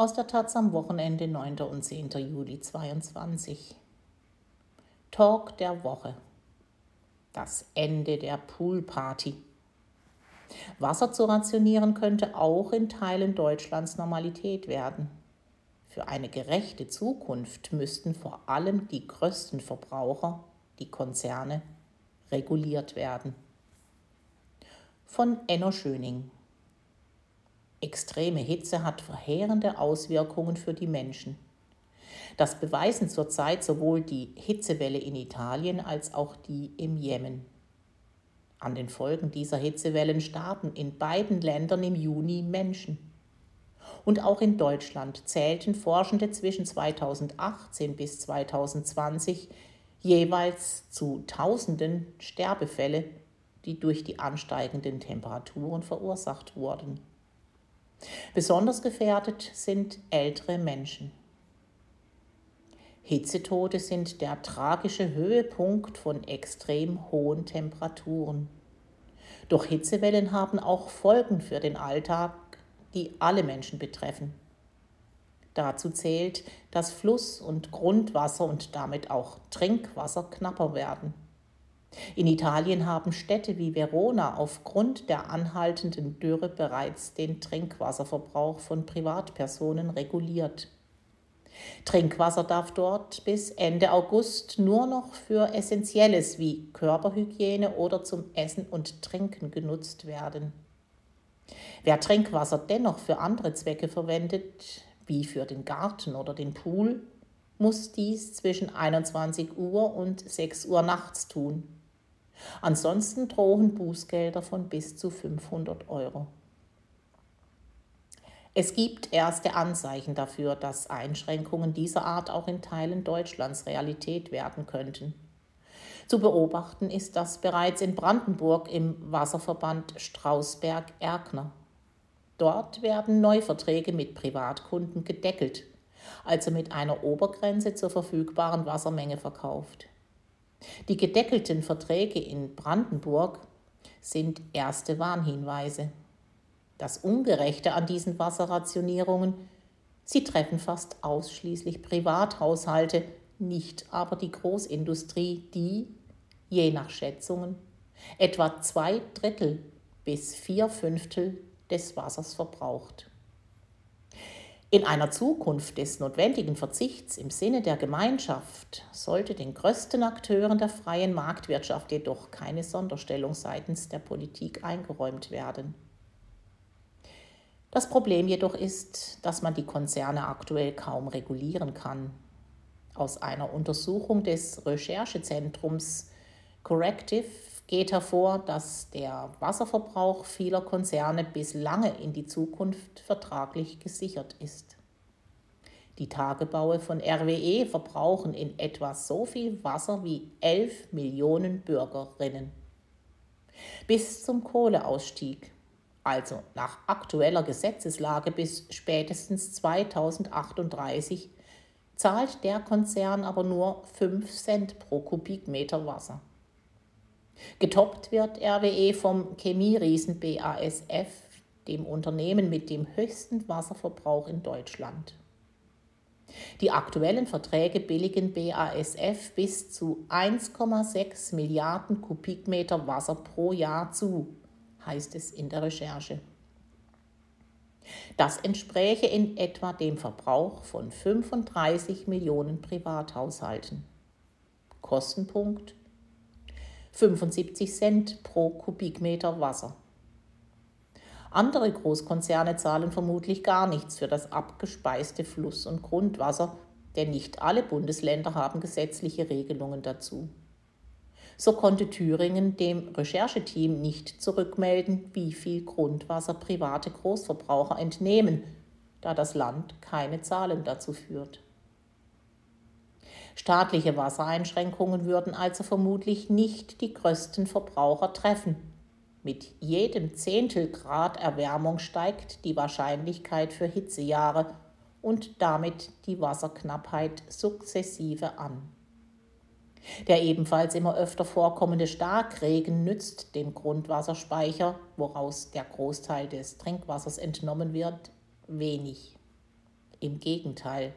Aus der Taz am Wochenende 9. und 10. Juli 22. Talk der Woche. Das Ende der Poolparty. Wasser zu rationieren könnte auch in Teilen Deutschlands Normalität werden. Für eine gerechte Zukunft müssten vor allem die größten Verbraucher, die Konzerne, reguliert werden. Von Enno Schöning. Extreme Hitze hat verheerende Auswirkungen für die Menschen. Das beweisen zurzeit sowohl die Hitzewelle in Italien als auch die im Jemen. An den Folgen dieser Hitzewellen starben in beiden Ländern im Juni Menschen. Und auch in Deutschland zählten Forschende zwischen 2018 bis 2020 jeweils zu Tausenden Sterbefälle, die durch die ansteigenden Temperaturen verursacht wurden. Besonders gefährdet sind ältere Menschen. Hitzetode sind der tragische Höhepunkt von extrem hohen Temperaturen. Doch Hitzewellen haben auch Folgen für den Alltag, die alle Menschen betreffen. Dazu zählt, dass Fluss- und Grundwasser und damit auch Trinkwasser knapper werden. In Italien haben Städte wie Verona aufgrund der anhaltenden Dürre bereits den Trinkwasserverbrauch von Privatpersonen reguliert. Trinkwasser darf dort bis Ende August nur noch für Essentielles wie Körperhygiene oder zum Essen und Trinken genutzt werden. Wer Trinkwasser dennoch für andere Zwecke verwendet, wie für den Garten oder den Pool, muss dies zwischen 21 Uhr und 6 Uhr nachts tun. Ansonsten drohen Bußgelder von bis zu 500 Euro. Es gibt erste Anzeichen dafür, dass Einschränkungen dieser Art auch in Teilen Deutschlands Realität werden könnten. Zu beobachten ist das bereits in Brandenburg im Wasserverband Strausberg-Erkner. Dort werden Neuverträge mit Privatkunden gedeckelt, also mit einer Obergrenze zur verfügbaren Wassermenge verkauft. Die gedeckelten Verträge in Brandenburg sind erste Warnhinweise. Das Ungerechte an diesen Wasserrationierungen, sie treffen fast ausschließlich Privathaushalte, nicht aber die Großindustrie, die, je nach Schätzungen, etwa zwei Drittel bis vier Fünftel des Wassers verbraucht. In einer Zukunft des notwendigen Verzichts im Sinne der Gemeinschaft sollte den größten Akteuren der freien Marktwirtschaft jedoch keine Sonderstellung seitens der Politik eingeräumt werden. Das Problem jedoch ist, dass man die Konzerne aktuell kaum regulieren kann. Aus einer Untersuchung des Recherchezentrums Corrective geht hervor, dass der Wasserverbrauch vieler Konzerne bis lange in die Zukunft vertraglich gesichert ist. Die Tagebaue von RWE verbrauchen in etwa so viel Wasser wie 11 Millionen Bürgerinnen. Bis zum Kohleausstieg, also nach aktueller Gesetzeslage bis spätestens 2038, zahlt der Konzern aber nur 5 Cent pro Kubikmeter Wasser. Getoppt wird RWE vom Chemieriesen BASF, dem Unternehmen mit dem höchsten Wasserverbrauch in Deutschland. Die aktuellen Verträge billigen BASF bis zu 1,6 Milliarden Kubikmeter Wasser pro Jahr zu, heißt es in der Recherche. Das entspräche in etwa dem Verbrauch von 35 Millionen Privathaushalten. Kostenpunkt 75 Cent pro Kubikmeter Wasser. Andere Großkonzerne zahlen vermutlich gar nichts für das abgespeiste Fluss- und Grundwasser, denn nicht alle Bundesländer haben gesetzliche Regelungen dazu. So konnte Thüringen dem Rechercheteam nicht zurückmelden, wie viel Grundwasser private Großverbraucher entnehmen, da das Land keine Zahlen dazu führt. Staatliche Wassereinschränkungen würden also vermutlich nicht die größten Verbraucher treffen. Mit jedem Zehntel Grad Erwärmung steigt die Wahrscheinlichkeit für Hitzejahre und damit die Wasserknappheit sukzessive an. Der ebenfalls immer öfter vorkommende Starkregen nützt dem Grundwasserspeicher, woraus der Großteil des Trinkwassers entnommen wird, wenig. Im Gegenteil.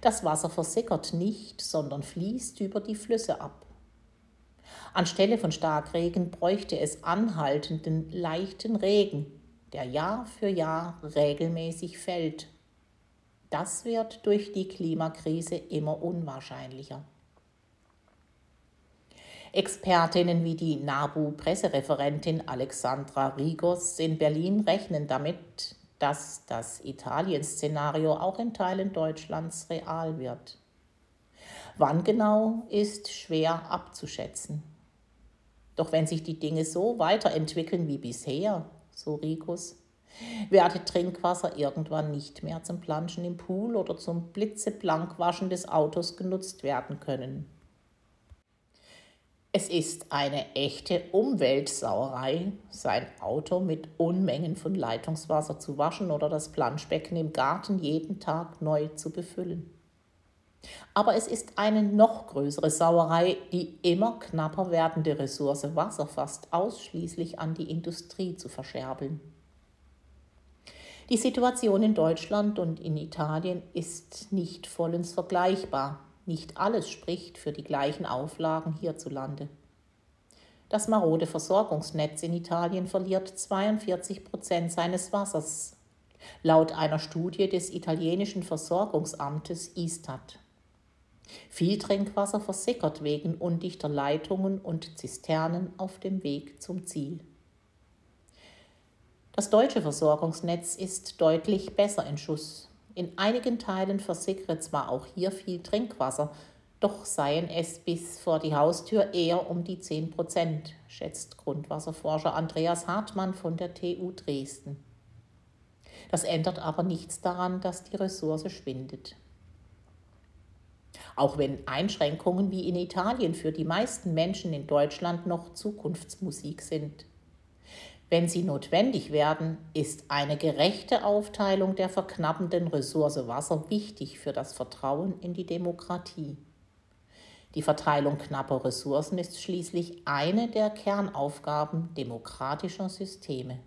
Das Wasser versickert nicht, sondern fließt über die Flüsse ab. Anstelle von Starkregen bräuchte es anhaltenden, leichten Regen, der Jahr für Jahr regelmäßig fällt. Das wird durch die Klimakrise immer unwahrscheinlicher. Expertinnen wie die NABU-Pressereferentin Alexandra Rigos in Berlin rechnen damit, dass das Italien-Szenario auch in Teilen Deutschlands real wird. Wann genau ist schwer abzuschätzen. Doch wenn sich die Dinge so weiterentwickeln wie bisher, so Rigos, werde Trinkwasser irgendwann nicht mehr zum Planschen im Pool oder zum blitzeblankwaschen des Autos genutzt werden können. Es ist eine echte Umweltsauerei, sein Auto mit Unmengen von Leitungswasser zu waschen oder das Planschbecken im Garten jeden Tag neu zu befüllen. Aber es ist eine noch größere Sauerei, die immer knapper werdende Ressource Wasser fast ausschließlich an die Industrie zu verscherbeln. Die Situation in Deutschland und in Italien ist nicht vollends vergleichbar. Nicht alles spricht für die gleichen Auflagen hierzulande. Das marode Versorgungsnetz in Italien verliert 42 Prozent seines Wassers, laut einer Studie des italienischen Versorgungsamtes Istat. Viel Trinkwasser versickert wegen undichter Leitungen und Zisternen auf dem Weg zum Ziel. Das deutsche Versorgungsnetz ist deutlich besser in Schuss. In einigen Teilen versickere zwar auch hier viel Trinkwasser, doch seien es bis vor die Haustür eher um die 10 Prozent, schätzt Grundwasserforscher Andreas Hartmann von der TU Dresden. Das ändert aber nichts daran, dass die Ressource schwindet. Auch wenn Einschränkungen wie in Italien für die meisten Menschen in Deutschland noch Zukunftsmusik sind. Wenn sie notwendig werden, ist eine gerechte Aufteilung der verknappenden Ressource Wasser wichtig für das Vertrauen in die Demokratie. Die Verteilung knapper Ressourcen ist schließlich eine der Kernaufgaben demokratischer Systeme.